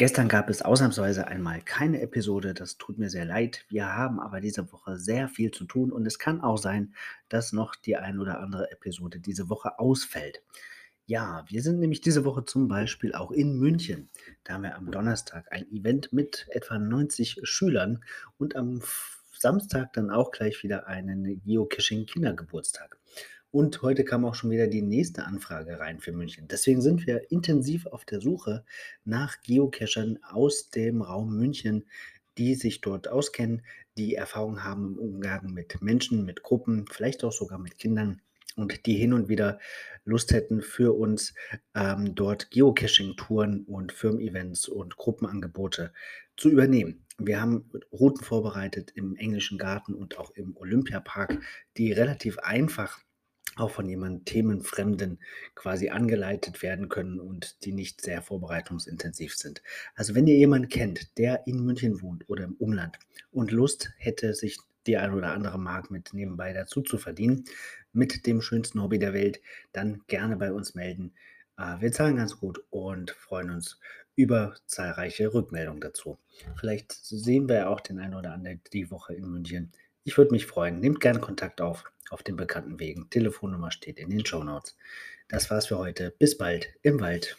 Gestern gab es ausnahmsweise einmal keine Episode, das tut mir sehr leid. Wir haben aber diese Woche sehr viel zu tun und es kann auch sein, dass noch die ein oder andere Episode diese Woche ausfällt. Ja, wir sind nämlich diese Woche zum Beispiel auch in München. Da haben wir am Donnerstag ein Event mit etwa 90 Schülern und am Samstag dann auch gleich wieder einen Geocaching-Kindergeburtstag. Und heute kam auch schon wieder die nächste Anfrage rein für München. Deswegen sind wir intensiv auf der Suche nach Geocachern aus dem Raum München, die sich dort auskennen, die Erfahrung haben im Umgang mit Menschen, mit Gruppen, vielleicht auch sogar mit Kindern und die hin und wieder Lust hätten für uns ähm, dort Geocaching-Touren und Firmen-Events und Gruppenangebote zu übernehmen. Wir haben Routen vorbereitet im Englischen Garten und auch im Olympiapark, die relativ einfach auch von jemandem Themenfremden quasi angeleitet werden können und die nicht sehr vorbereitungsintensiv sind. Also wenn ihr jemanden kennt, der in München wohnt oder im Umland und Lust hätte, sich die ein oder andere Mark mit nebenbei dazu zu verdienen, mit dem schönsten Hobby der Welt, dann gerne bei uns melden. Äh, Wir zahlen ganz gut und freuen uns über zahlreiche Rückmeldungen dazu. Vielleicht sehen wir ja auch den einen oder anderen die Woche in München. Ich würde mich freuen. Nehmt gerne Kontakt auf auf den bekannten Wegen. Telefonnummer steht in den Show Notes. Das war's für heute. Bis bald im Wald.